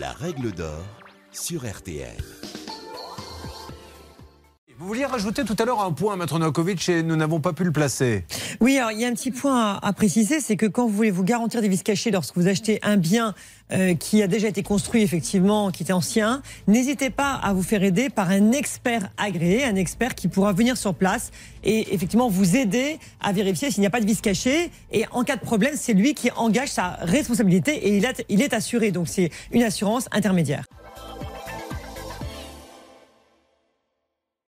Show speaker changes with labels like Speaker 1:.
Speaker 1: La règle d'or sur RTL.
Speaker 2: Vous vouliez rajouter tout à l'heure un point, Maître Novakovic, et nous n'avons pas pu le placer.
Speaker 3: Oui, alors il y a un petit point à, préciser, c'est que quand vous voulez vous garantir des vices cachés lorsque vous achetez un bien euh, qui a déjà été construit effectivement, qui était ancien, n'hésitez pas à vous faire aider par un expert agréé, un expert qui pourra venir sur place et effectivement vous aider à vérifier s'il n'y a pas de vices cachés. Et en cas de problème, c'est lui qui engage sa responsabilité et il est assuré. Donc c'est une assurance intermédiaire.